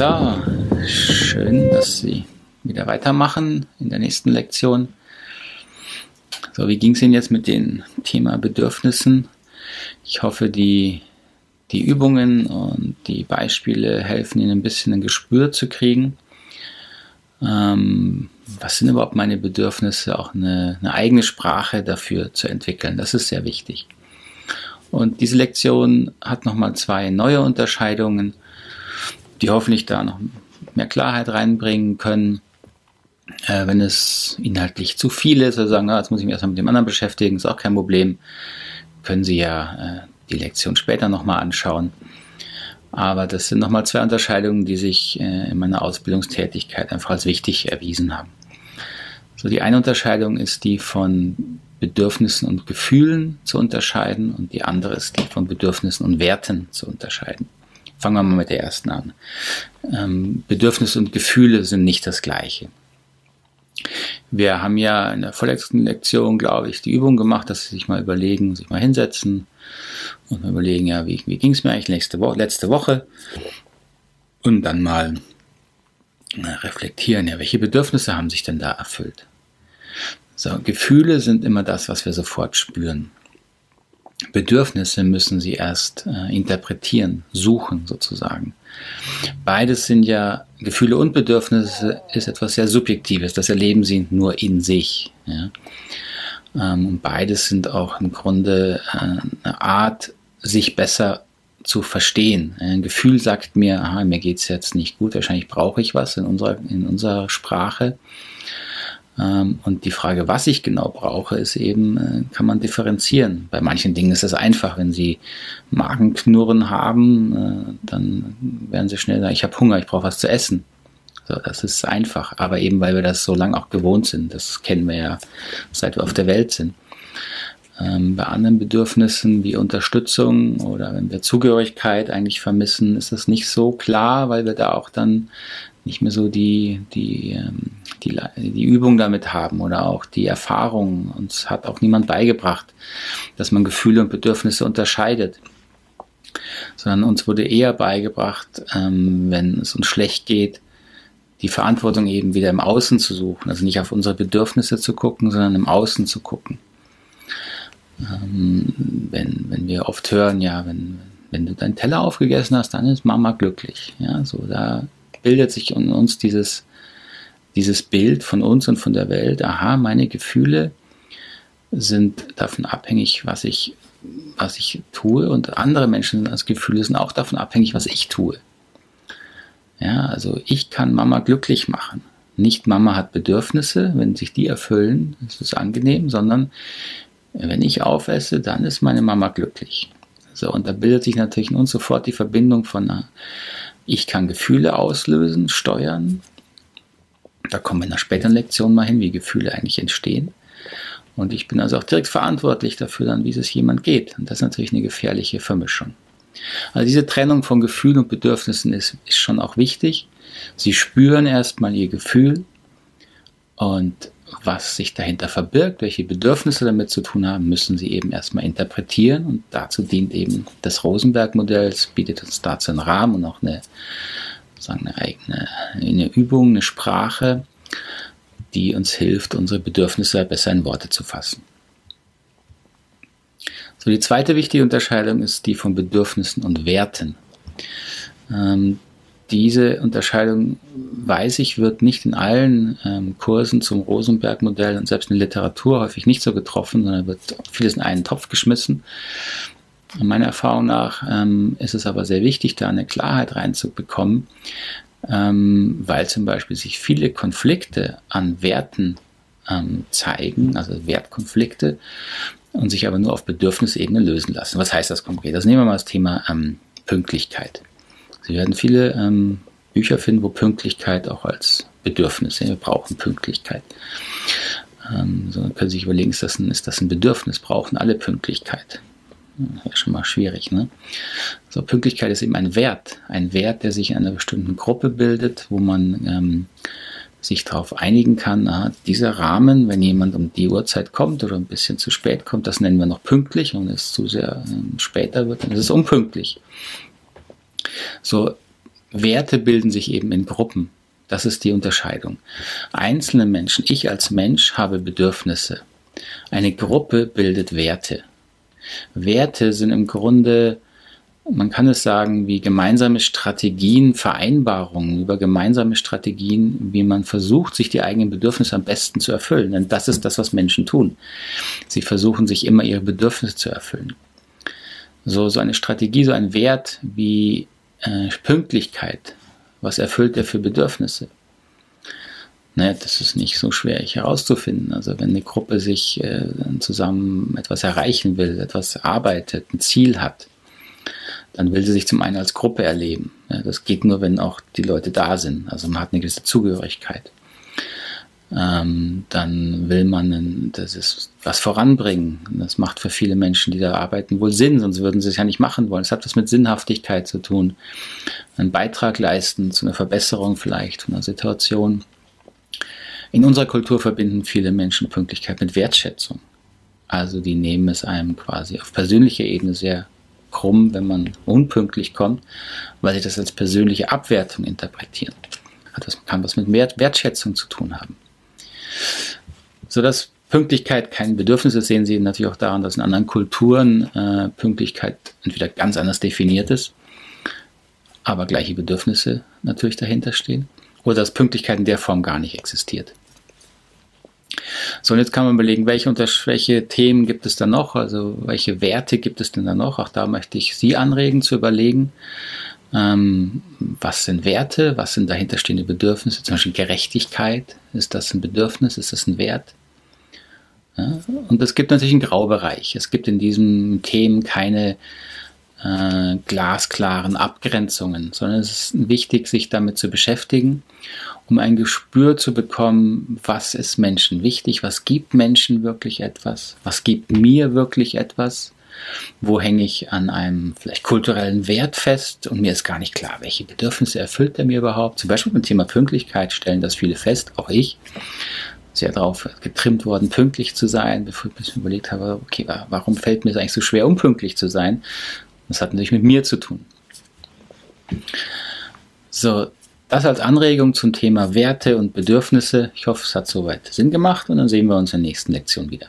So, schön, dass Sie wieder weitermachen in der nächsten Lektion. So, wie ging es Ihnen jetzt mit dem Thema Bedürfnissen? Ich hoffe, die, die Übungen und die Beispiele helfen Ihnen ein bisschen ein Gespür zu kriegen. Ähm, was sind überhaupt meine Bedürfnisse? Auch eine, eine eigene Sprache dafür zu entwickeln. Das ist sehr wichtig. Und diese Lektion hat nochmal zwei neue Unterscheidungen, die hoffentlich da noch mehr Klarheit reinbringen können. Äh, wenn es inhaltlich zu viel ist, also sagen, na, jetzt muss ich mich erstmal mit dem anderen beschäftigen, ist auch kein Problem, können Sie ja äh, die Lektion später nochmal anschauen. Aber das sind nochmal zwei Unterscheidungen, die sich äh, in meiner Ausbildungstätigkeit einfach als wichtig erwiesen haben. So, die eine Unterscheidung ist die von Bedürfnissen und Gefühlen zu unterscheiden und die andere ist die von Bedürfnissen und Werten zu unterscheiden. Fangen wir mal mit der ersten an. Ähm, Bedürfnisse und Gefühle sind nicht das gleiche. Wir haben ja in der vorletzten Lektion, glaube ich, die Übung gemacht, dass Sie sich mal überlegen, sich mal hinsetzen und mal überlegen, ja, wie, wie ging es mir eigentlich letzte, Wo letzte Woche? Und dann mal reflektieren, ja, welche Bedürfnisse haben sich denn da erfüllt? So, Gefühle sind immer das, was wir sofort spüren. Bedürfnisse müssen sie erst äh, interpretieren, suchen sozusagen. Beides sind ja Gefühle und Bedürfnisse ist etwas sehr Subjektives. Das erleben sie nur in sich. Ja. Ähm, und beides sind auch im Grunde äh, eine Art, sich besser zu verstehen. Ein Gefühl sagt mir, aha, mir geht's jetzt nicht gut, wahrscheinlich brauche ich was in unserer, in unserer Sprache. Ähm, und die Frage, was ich genau brauche, ist eben, äh, kann man differenzieren. Bei manchen Dingen ist es einfach, wenn Sie Magenknurren haben, äh, dann werden Sie schnell sagen, ich habe Hunger, ich brauche was zu essen. So, das ist einfach, aber eben weil wir das so lange auch gewohnt sind, das kennen wir ja, seit wir auf der Welt sind. Ähm, bei anderen Bedürfnissen wie Unterstützung oder wenn wir Zugehörigkeit eigentlich vermissen, ist das nicht so klar, weil wir da auch dann nicht mehr so die, die, ähm, die, die Übung damit haben oder auch die Erfahrung. Uns hat auch niemand beigebracht, dass man Gefühle und Bedürfnisse unterscheidet. Sondern uns wurde eher beigebracht, ähm, wenn es uns schlecht geht, die Verantwortung eben wieder im Außen zu suchen. Also nicht auf unsere Bedürfnisse zu gucken, sondern im Außen zu gucken. Ähm, wenn, wenn wir oft hören, ja, wenn, wenn du deinen Teller aufgegessen hast, dann ist Mama glücklich. Ja, so da bildet sich in uns dieses, dieses Bild von uns und von der Welt. Aha, meine Gefühle sind davon abhängig, was ich, was ich tue und andere Menschen als Gefühle sind auch davon abhängig, was ich tue. Ja, also ich kann Mama glücklich machen. Nicht Mama hat Bedürfnisse, wenn sich die erfüllen, ist es angenehm, sondern wenn ich aufesse, dann ist meine Mama glücklich. So, und da bildet sich natürlich in uns sofort die Verbindung von einer ich kann Gefühle auslösen, steuern. Da kommen wir in einer späteren Lektion mal hin, wie Gefühle eigentlich entstehen. Und ich bin also auch direkt verantwortlich dafür, dann, wie es jemand geht. Und das ist natürlich eine gefährliche Vermischung. Also diese Trennung von Gefühlen und Bedürfnissen ist, ist schon auch wichtig. Sie spüren erstmal ihr Gefühl und was sich dahinter verbirgt, welche Bedürfnisse damit zu tun haben, müssen sie eben erstmal interpretieren. Und dazu dient eben das Rosenberg-Modell. Es bietet uns dazu einen Rahmen und auch eine, sagen, eine eigene eine Übung, eine Sprache, die uns hilft, unsere Bedürfnisse besser in Worte zu fassen. So, die zweite wichtige Unterscheidung ist die von Bedürfnissen und Werten. Ähm, diese Unterscheidung, weiß ich, wird nicht in allen ähm, Kursen zum Rosenberg-Modell und selbst in der Literatur häufig nicht so getroffen, sondern wird vieles in einen Topf geschmissen. Meiner Erfahrung nach ähm, ist es aber sehr wichtig, da eine Klarheit reinzubekommen, ähm, weil zum Beispiel sich viele Konflikte an Werten ähm, zeigen, also Wertkonflikte, und sich aber nur auf Bedürfnisebene lösen lassen. Was heißt das konkret? Das nehmen wir mal das Thema ähm, Pünktlichkeit. Sie werden viele ähm, Bücher finden, wo Pünktlichkeit auch als Bedürfnis, wir brauchen Pünktlichkeit. Ähm, so können Sie sich überlegen, ist das, ein, ist das ein Bedürfnis? Brauchen alle Pünktlichkeit? Ja, schon mal schwierig. Ne? So, Pünktlichkeit ist eben ein Wert, ein Wert, der sich in einer bestimmten Gruppe bildet, wo man ähm, sich darauf einigen kann, aha, dieser Rahmen, wenn jemand um die Uhrzeit kommt oder ein bisschen zu spät kommt, das nennen wir noch pünktlich und es zu sehr ähm, später wird, dann ist es unpünktlich. So, Werte bilden sich eben in Gruppen. Das ist die Unterscheidung. Einzelne Menschen, ich als Mensch habe Bedürfnisse. Eine Gruppe bildet Werte. Werte sind im Grunde, man kann es sagen, wie gemeinsame Strategien, Vereinbarungen über gemeinsame Strategien, wie man versucht, sich die eigenen Bedürfnisse am besten zu erfüllen. Denn das ist das, was Menschen tun. Sie versuchen sich immer ihre Bedürfnisse zu erfüllen. So, so eine Strategie, so ein Wert wie äh, Pünktlichkeit, was erfüllt er für Bedürfnisse? Naja, das ist nicht so schwer herauszufinden. Also wenn eine Gruppe sich äh, zusammen etwas erreichen will, etwas arbeitet, ein Ziel hat, dann will sie sich zum einen als Gruppe erleben. Ja, das geht nur, wenn auch die Leute da sind. Also man hat eine gewisse Zugehörigkeit ähm, dann will man das ist was voranbringen. Das macht für viele Menschen, die da arbeiten, wohl Sinn, sonst würden sie es ja nicht machen wollen. Es hat was mit Sinnhaftigkeit zu tun. Einen Beitrag leisten zu einer Verbesserung vielleicht von einer Situation. In unserer Kultur verbinden viele Menschen Pünktlichkeit mit Wertschätzung. Also die nehmen es einem quasi auf persönlicher Ebene sehr krumm, wenn man unpünktlich kommt, weil sie das als persönliche Abwertung interpretieren. Hat was, kann was mit Wertschätzung zu tun haben. So dass Pünktlichkeit kein Bedürfnis ist, sehen Sie natürlich auch daran, dass in anderen Kulturen äh, Pünktlichkeit entweder ganz anders definiert ist, aber gleiche Bedürfnisse natürlich dahinter stehen, oder dass Pünktlichkeit in der Form gar nicht existiert. So, und jetzt kann man überlegen, welche, welche Themen gibt es da noch, also welche Werte gibt es denn da noch? Auch da möchte ich Sie anregen zu überlegen, ähm, was sind Werte? Was sind dahinterstehende Bedürfnisse? Zum Beispiel Gerechtigkeit. Ist das ein Bedürfnis? Ist das ein Wert? Ja, und es gibt natürlich einen Graubereich. Es gibt in diesen Themen keine äh, glasklaren Abgrenzungen, sondern es ist wichtig, sich damit zu beschäftigen, um ein Gespür zu bekommen, was ist Menschen wichtig, was gibt Menschen wirklich etwas, was gibt mir wirklich etwas wo hänge ich an einem vielleicht kulturellen Wert fest und mir ist gar nicht klar, welche Bedürfnisse erfüllt er mir überhaupt. Zum Beispiel beim Thema Pünktlichkeit stellen das viele fest, auch ich. Sehr darauf getrimmt worden, pünktlich zu sein, bevor ich mir überlegt habe, okay, warum fällt mir es eigentlich so schwer, unpünktlich zu sein? Das hat natürlich mit mir zu tun. So, das als Anregung zum Thema Werte und Bedürfnisse. Ich hoffe, es hat soweit Sinn gemacht und dann sehen wir uns in der nächsten Lektion wieder.